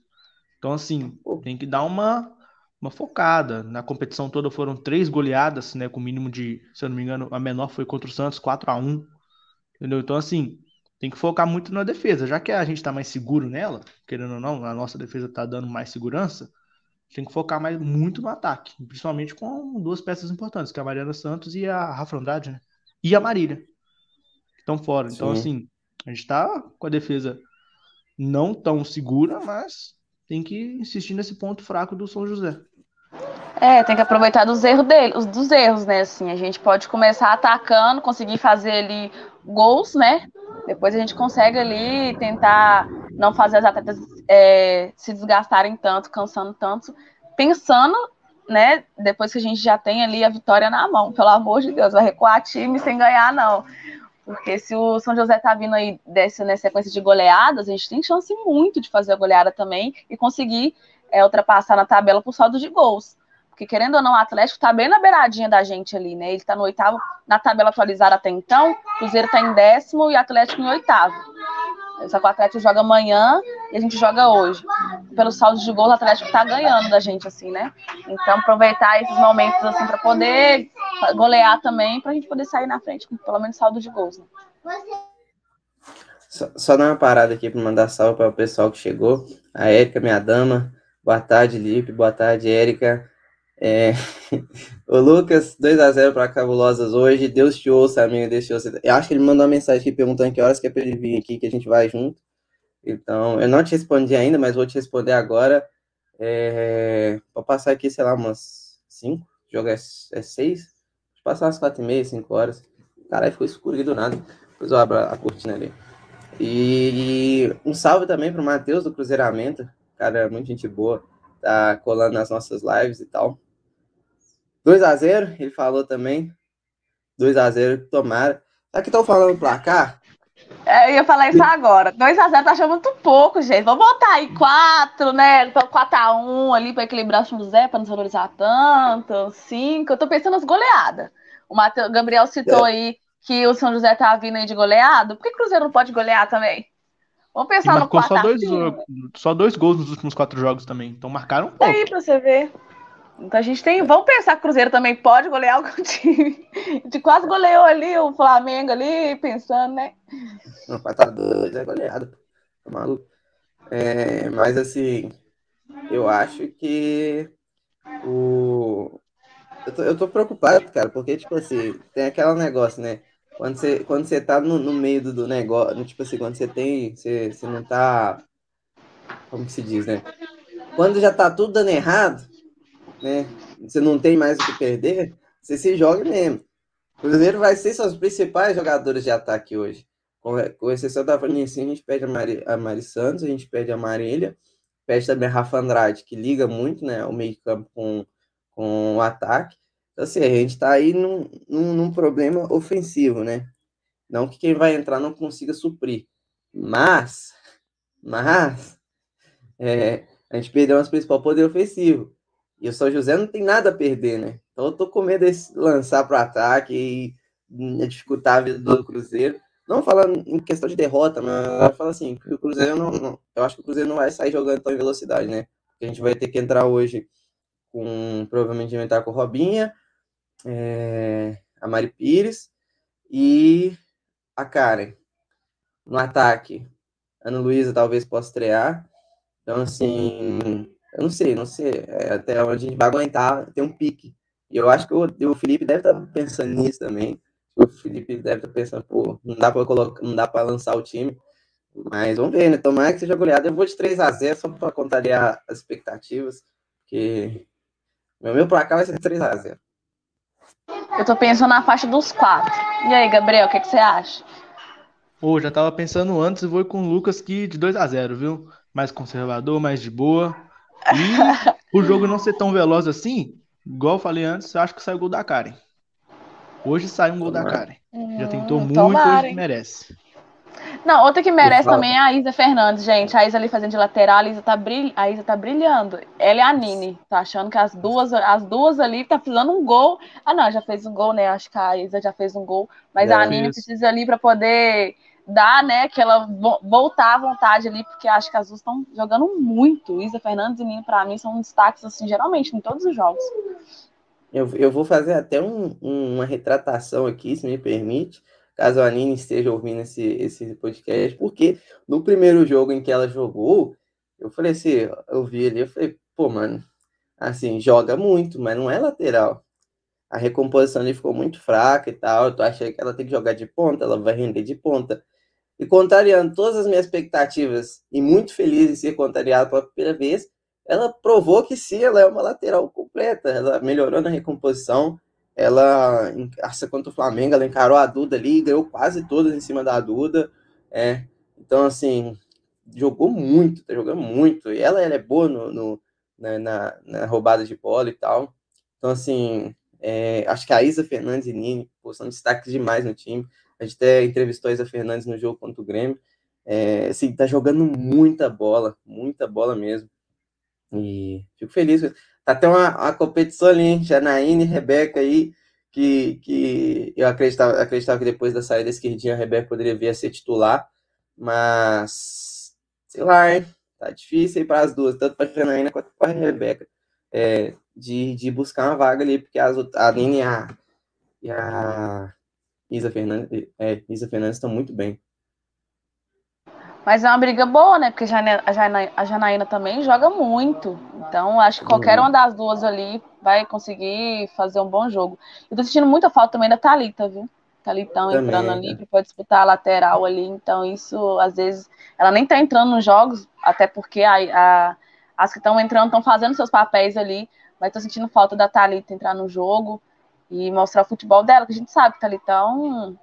Então, assim, tem que dar uma, uma focada. Na competição toda foram três goleadas, né, com mínimo de, se eu não me engano, a menor foi contra o Santos, 4 a 1 Entendeu? Então, assim, tem que focar muito na defesa. Já que a gente tá mais seguro nela, querendo ou não, a nossa defesa tá dando mais segurança, tem que focar mais muito no ataque, principalmente com duas peças importantes, que é a Mariana Santos e a Rafa Andrade, né? e a Marília. Estão fora. Então, Sim. assim, a gente está com a defesa não tão segura, mas tem que insistir nesse ponto fraco do São José. É, tem que aproveitar dos erros dele, os dos erros, né? Assim, a gente pode começar atacando, conseguir fazer ali gols, né? Depois a gente consegue ali tentar não fazer as atletas é, se desgastarem tanto, cansando tanto, pensando, né? Depois que a gente já tem ali a vitória na mão, pelo amor de Deus, vai recuar time sem ganhar, não. Porque se o São José tá vindo aí dessa né, sequência de goleadas, a gente tem chance muito de fazer a goleada também e conseguir é, ultrapassar na tabela por saldo de gols. Porque, querendo ou não, o Atlético tá bem na beiradinha da gente ali, né? Ele tá no oitavo, na tabela atualizada até então, o Cruzeiro tá em décimo e o Atlético em oitavo. Só que o Atlético joga amanhã e a gente joga hoje. Pelo saldo de gols, o Atlético tá ganhando da gente, assim, né? Então, aproveitar esses momentos, assim, para poder golear também, pra gente poder sair na frente com pelo menos saldo de gols, né? Só, só dar uma parada aqui para mandar salve para o pessoal que chegou. A Érica, minha dama. Boa tarde, Lipe. Boa tarde, Érica. É... o Lucas, 2x0 para Cabulosas hoje. Deus te ouça, amigo. Deus te ouça. Eu acho que ele mandou uma mensagem aqui perguntando que horas que é para ele vir aqui, que a gente vai junto. Então, eu não te respondi ainda, mas vou te responder agora. É... Vou passar aqui, sei lá, umas 5. O jogo é 6. Vou passar umas 4 e meia, 5 horas. Caralho, ficou escuro aqui do nada. Depois eu abro a cortina ali. E um salve também para o Matheus do Cruzeiramento. Cara, é muito gente boa. Tá colando nas nossas lives e tal. 2 a 0 ele falou também. 2 a 0 tomara. Que estão falando placar. É, eu ia falar isso agora. 2x0 tá achando muito pouco, gente. Vamos botar aí 4, né? 4x1 ali pra equilibrar o José, pra não valorizar tanto. 5. Eu tô pensando nas goleadas. O Mateus, Gabriel citou é. aí que o São José tá vindo aí de goleado. Por que o Cruzeiro não pode golear também? Vamos pensar no quarto. Só dois, só dois gols nos últimos quatro jogos também. Então marcaram um pouco. Aí pra você ver. Então a gente tem. Vamos pensar que o Cruzeiro também pode golear algum time. A gente quase goleou ali o Flamengo ali, pensando, né? Não, tá doido, é goleado. Tá maluco. É, mas assim, eu acho que o. Eu tô, eu tô preocupado, cara, porque, tipo assim, tem aquele negócio, né? Quando você, quando você tá no, no meio do, do negócio, tipo assim, quando você tem. Você, você não tá. Como que se diz, né? Quando já tá tudo dando errado, né? Você não tem mais o que perder, você se joga mesmo. O Cruzeiro vai ser seus principais jogadores de ataque hoje. Com, exceção da Vanicinha, a gente pede a Mari, a Mari Santos, a gente pede a Marília, pede também a Rafa Andrade, que liga muito né, o meio-campo com, com o ataque. Então, assim, a gente está aí num, num, num, problema ofensivo, né? Não que quem vai entrar não consiga suprir. Mas, mas, é, a gente perdeu nosso principal poder ofensivo. E o São José não tem nada a perder, né? Então eu tô com medo de lançar para o ataque e hum, dificultar a vida do Cruzeiro. Não falando em questão de derrota, mas fala assim, que o Cruzeiro não, não, Eu acho que o Cruzeiro não vai sair jogando tão em velocidade, né? A gente vai ter que entrar hoje com. Provavelmente entrar com Robinha, é, a Mari Pires e a Karen. No ataque, Ana Luísa talvez possa estrear. Então, assim, eu não sei, não sei é, até onde a gente vai aguentar ter um pique. E eu acho que o, o Felipe deve estar tá pensando nisso também. O Felipe deve estar tá pensando, pô, não dá para colocar, não dá para lançar o time. Mas vamos ver, né? Tomara que seja goleado. Eu vou de 3 a 0 só para contrariar as expectativas. Porque meu, meu placar vai ser 3 a 0 Eu tô pensando na faixa dos quatro. E aí, Gabriel, o que, que você acha? Pô, já tava pensando antes e vou com o Lucas que de 2 a 0 viu? Mais conservador, mais de boa. E o jogo não ser tão veloz assim, igual eu falei antes, eu acho que sai o gol da Karen. Hoje sai um gol da Karen. Já tentou hum, muito, tomara, hoje merece. Não, outra que merece também é a Isa Fernandes, gente. A Isa ali fazendo de lateral, a Isa tá, brilh... a Isa tá brilhando. Ela e a Nini. Tá achando que as duas, as duas ali tá precisando um gol. Ah, não, já fez um gol, né? Acho que a Isa já fez um gol. Mas é a Nini isso. precisa ali para poder dar, né, aquela voltar à vontade ali, porque acho que as duas estão jogando muito. Isa Fernandes e Nino, para mim, são destaques, assim, geralmente, em todos os jogos. Eu, eu vou fazer até um, uma retratação aqui, se me permite, caso a Nini esteja ouvindo esse, esse podcast, porque no primeiro jogo em que ela jogou, eu falei assim, eu vi ali, eu falei, pô, mano, assim, joga muito, mas não é lateral. A recomposição ali ficou muito fraca e tal. Eu tô achando que ela tem que jogar de ponta, ela vai render de ponta. E contrariando todas as minhas expectativas, e muito feliz em ser contrariado pela primeira vez, ela provou que sim, ela é uma lateral completa. Ela melhorou na recomposição. Ela, essa contra o Flamengo, ela encarou a Duda ali, ganhou quase todas em cima da Duda. É, então, assim, jogou muito, tá jogando muito. E ela, ela é boa no, no na, na, na, roubada de bola e tal. Então, assim, é, acho que a Isa Fernandes e Nini pô, são destaques demais no time. A gente até entrevistou a Isa Fernandes no jogo contra o Grêmio. É, assim, tá jogando muita bola, muita bola mesmo. E fico feliz. Tá até uma, uma competição ali, hein? Janaíne e Rebeca aí, que, que eu acreditava, acreditava que depois da saída da esquerdinha a Rebeca poderia vir a ser titular, mas sei lá, hein? Tá difícil aí para as duas, tanto para a Janaína quanto para a Rebeca, é, de, de buscar uma vaga ali, porque as, a Nini e a, e a Isa Fernandes, é, Isa Fernandes estão muito bem. Mas é uma briga boa, né? Porque a Janaína, a Janaína também joga muito. Então, acho que qualquer uma das duas ali vai conseguir fazer um bom jogo. Eu tô sentindo muita falta também da Thalita, viu? Thalitão entrando ali né? para disputar a lateral ali. Então, isso, às vezes, ela nem tá entrando nos jogos, até porque a, a as que estão entrando estão fazendo seus papéis ali. Mas tô sentindo falta da Thalita entrar no jogo e mostrar o futebol dela, que a gente sabe que Thalitão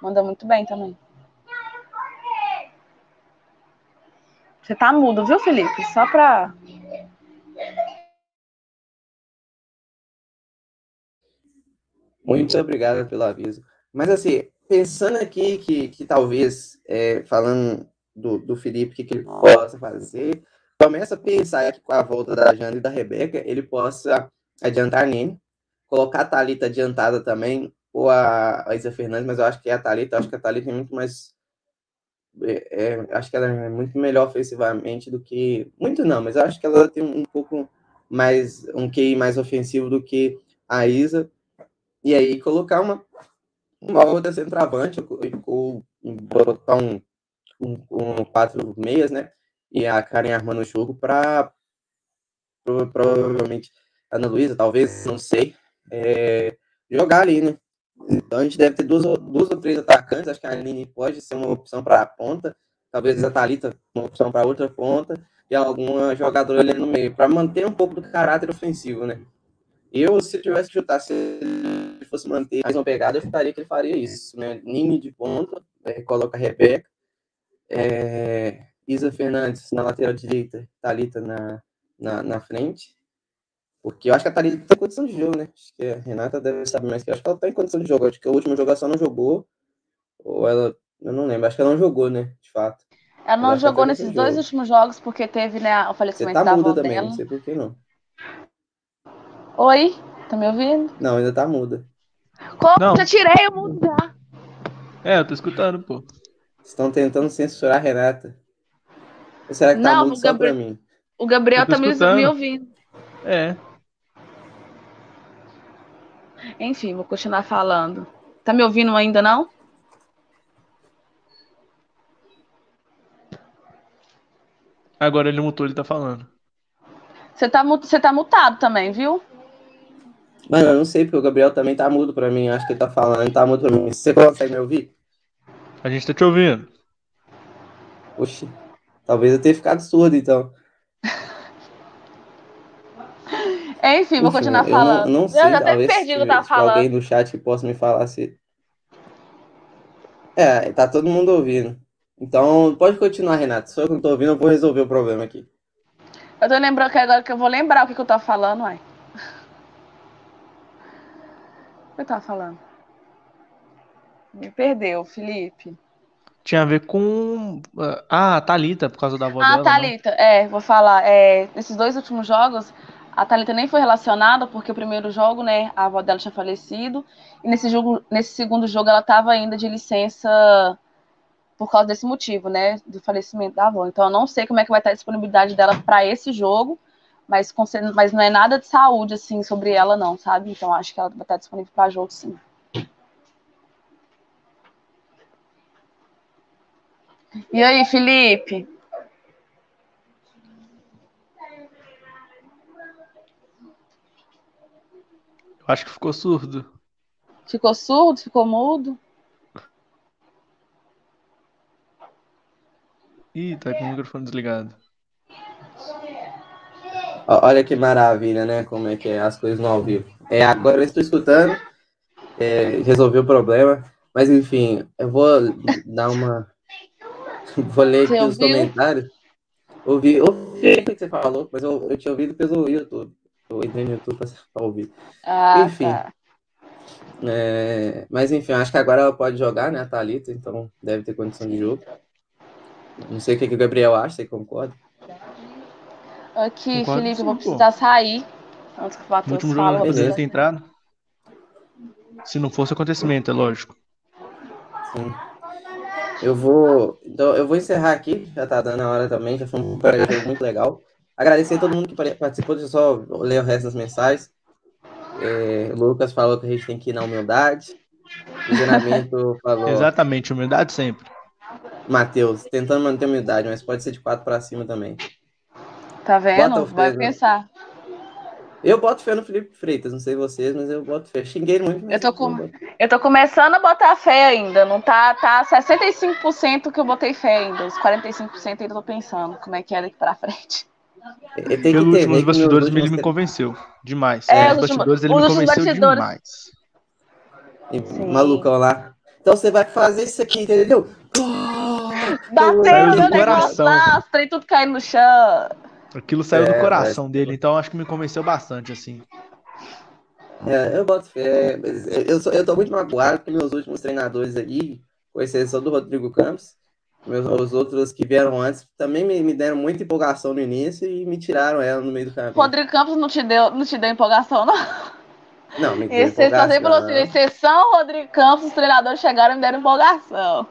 manda muito bem também. Você tá mudo, viu, Felipe? Só pra. Muito obrigado pelo aviso. Mas assim, pensando aqui que, que talvez, é, falando do, do Felipe, o que, que ele possa fazer, começa a pensar que com a volta da Jana e da Rebeca, ele possa adiantar nele, colocar a Thalita adiantada também, ou a, a Isa Fernandes, mas eu acho que é a Thalita, acho que a Thalita é muito mais é, é, acho que ela é muito melhor ofensivamente do que. Muito não, mas acho que ela tem um, pouco mais. um QI mais ofensivo do que a Isa. E aí colocar uma, uma outra centroavante, ou, ou botar um, um, um, quatro meias, né? E a Karen armando o jogo para provavelmente Ana Luísa, talvez, não sei, é, jogar ali, né? Então a gente deve ter duas, duas ou três atacantes. Acho que a Aline pode ser uma opção para a ponta, talvez a Thalita uma opção para outra ponta, e alguma jogadora ali no meio, para manter um pouco do caráter ofensivo, né? Eu, se eu tivesse que chutar, se ele fosse manter mais uma pegada, eu chutaria que ele faria isso, né? Nini de ponta, é, coloca a Rebeca, é, Isa Fernandes na lateral direita, Thalita na, na, na frente, porque eu acho que a Thalita tem condição de jogo, né? Acho que a Renata deve saber mais que eu. Acho que ela tá em condição de jogo. Acho que a última jogação não jogou. Ou ela. Eu não lembro. Acho que ela não jogou, né? De fato. Ela não jogou nesses dois jogo. últimos jogos porque teve, né, o falecimento Você tá da muda também, dela. não sei por que não. Oi? Tá me ouvindo? Não, ainda tá muda. Como? Não. Já tirei o mudo já. É, eu tô escutando, pô. Estão tentando censurar a Renata. Ou será que tá não, mudo só Gabriel... pra mim? O Gabriel tá me, me ouvindo. É. Enfim, vou continuar falando. Tá me ouvindo ainda não? Agora ele mutou, ele tá falando. Você tá, você tá mutado também, viu? Mano, eu não sei, porque o Gabriel também tá mudo pra mim. Acho que ele tá falando, ele tá mudo pra mim. Você consegue me ouvir? A gente tá te ouvindo. Oxi. Talvez eu tenha ficado surdo, então. Enfim, vou continuar falando. Eu não, não sei, eu já até perdi o que eu tava falando. alguém no chat que possa me falar se. É, tá todo mundo ouvindo. Então, pode continuar, Renato. Se eu não tô ouvindo, eu vou resolver o problema aqui. Eu tô lembrando que agora que eu vou lembrar o que, que eu tô falando, uai. O que eu tava falando? Me perdeu, Felipe. Tinha a ver com. Ah, a Thalita, por causa da avó ah, dela. Ah, Thalita, é, vou falar. É, nesses dois últimos jogos, a Thalita nem foi relacionada, porque o primeiro jogo, né, a avó dela tinha falecido. E nesse, jogo, nesse segundo jogo ela estava ainda de licença por causa desse motivo, né, do falecimento da avó. Então eu não sei como é que vai estar a disponibilidade dela para esse jogo, mas, mas não é nada de saúde, assim, sobre ela, não, sabe? Então acho que ela vai estar disponível para jogo, sim. E aí, Felipe? Acho que ficou surdo. Ficou surdo? Ficou mudo? Ih, tá com o microfone desligado. Olha que maravilha, né? Como é que é as coisas no ao vivo. É, agora eu estou escutando, é, resolvi o problema, mas enfim, eu vou dar uma. Vou ler aqui os comentários. Ouvi, ouvi o que você falou, mas eu, eu tinha ouvido pelo YouTube. Eu entrei no YouTube para ouvir. Ah, enfim. Tá. É, mas enfim, acho que agora ela pode jogar, né, a Thalita, então deve ter condição de jogo. Não sei o que, que o Gabriel acha, você concorda? Aqui, concordo Felipe, sim, vou precisar pô. sair. Antes que o Matheus último jogo não poderia ter entrado. Se não fosse acontecimento, é lógico. Sim. Eu vou. Então, eu vou encerrar aqui, já tá dando a hora também, já foi um muito legal. Agradecer a todo mundo que participou, deixa eu só ler o resto das mensagens. É, Lucas falou que a gente tem que ir na humildade. O treinamento falou. Exatamente, humildade sempre. Matheus, tentando manter a humildade, mas pode ser de quatro para cima também. Tá vendo? Vai pensar. Eu boto fé no Felipe Freitas, não sei vocês, mas eu boto fé. Xinguei muito. Eu tô, com... eu tô começando a botar fé ainda. Não tá, tá 65% que eu botei fé ainda. Os 45% ainda tô pensando como é que é daqui pra frente. Pelos últimos bastidores, ele me convenceu demais. É, é os bastidores, ele me convenceu bastidores. demais. E, malucão lá. Então você vai fazer isso aqui, entendeu? Bateu no negócio lá, trem tudo caindo no chão. Aquilo saiu é, do coração mas... dele, então acho que me convenceu bastante, assim. É, eu boto fé. Eu, sou, eu tô muito magoado com meus últimos treinadores aí, com exceção do Rodrigo Campos. Meus, os outros que vieram antes também me, me deram muita empolgação no início e me tiraram ela no meio do caminho. Rodrigo Campos não te deu, não te deu empolgação, não? Não, me deu Exceção, empolgação. Assim, exceção Rodrigo Campos, os treinadores chegaram e me deram empolgação.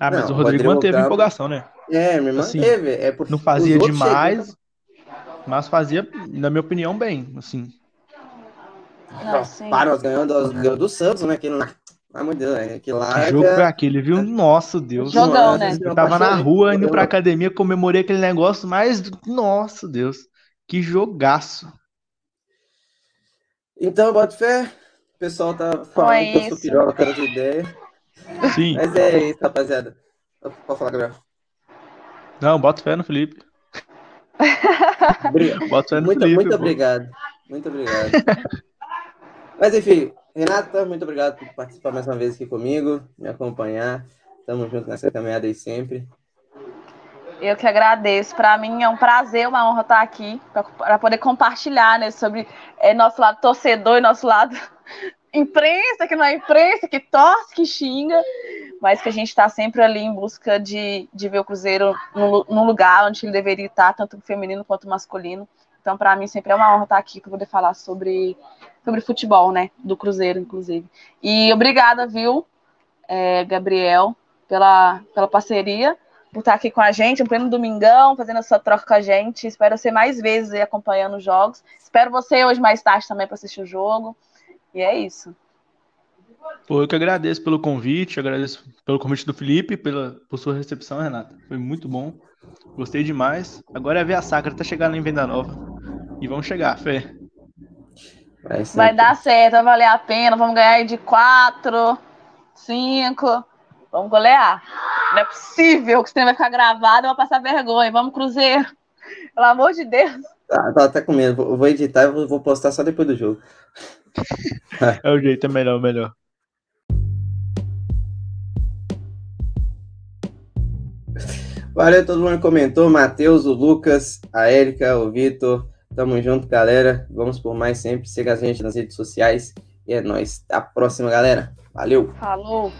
Ah, mas não, o Rodrigo, Rodrigo manteve Campos... empolgação, né? É, me assim, manteve. Assim, é porque não fazia demais, chegam... mas fazia, na minha opinião, bem, assim. Não, para, nós ganhamos do, do Santos, né? Que não ah, meu Deus, é que lá. Que jogo foi aquele, viu? Nossa, Deus. Jogão, né? Eu tava na rua indo pra academia, comemorei aquele negócio, mas. Nossa, Deus. Que jogaço. Então, bota fé. O pessoal tá falando é que eu sou piroca, cara de ideia. Sim. Mas é isso, rapaziada. Pode falar, Gabriel. Não, bota fé no Felipe. bota fé no muito, Felipe. Muito pô. obrigado. Muito obrigado. Mas enfim, Renata, muito obrigado por participar mais uma vez aqui comigo, me acompanhar. Tamo junto nessa caminhada aí sempre. Eu que agradeço. Para mim é um prazer, uma honra estar aqui para poder compartilhar né, sobre é, nosso lado torcedor e nosso lado imprensa, que não é imprensa, que torce, que xinga, mas que a gente está sempre ali em busca de, de ver o Cruzeiro no, no lugar onde ele deveria estar, tanto feminino quanto masculino. Então, para mim, sempre é uma honra estar aqui para poder falar sobre sobre futebol, né? Do Cruzeiro, inclusive. E obrigada, viu, é, Gabriel, pela, pela parceria, por estar aqui com a gente, um pleno domingão, fazendo essa troca com a gente. Espero você mais vezes aí acompanhando os jogos. Espero você hoje mais tarde também para assistir o jogo. E é isso. Pô, eu que agradeço pelo convite, agradeço pelo convite do Felipe, pela, por sua recepção, Renata. Foi muito bom. Gostei demais. Agora é ver a Sacra tá chegando em Venda Nova. E vamos chegar, fé. Vai, vai dar certo, vai valer a pena. Vamos ganhar de quatro, cinco. Vamos golear. Não é possível que você vai ficar gravado e vai passar vergonha. Vamos, Cruzeiro. Pelo amor de Deus. Tá, tô até com medo. Vou editar e vou postar só depois do jogo. é o jeito, é melhor, melhor. Valeu todo mundo comentou. Matheus, o Lucas, a Érica, o Vitor. Tamo junto, galera. Vamos por mais sempre. Siga a gente nas redes sociais. E é nóis. Até a próxima, galera. Valeu. Falou.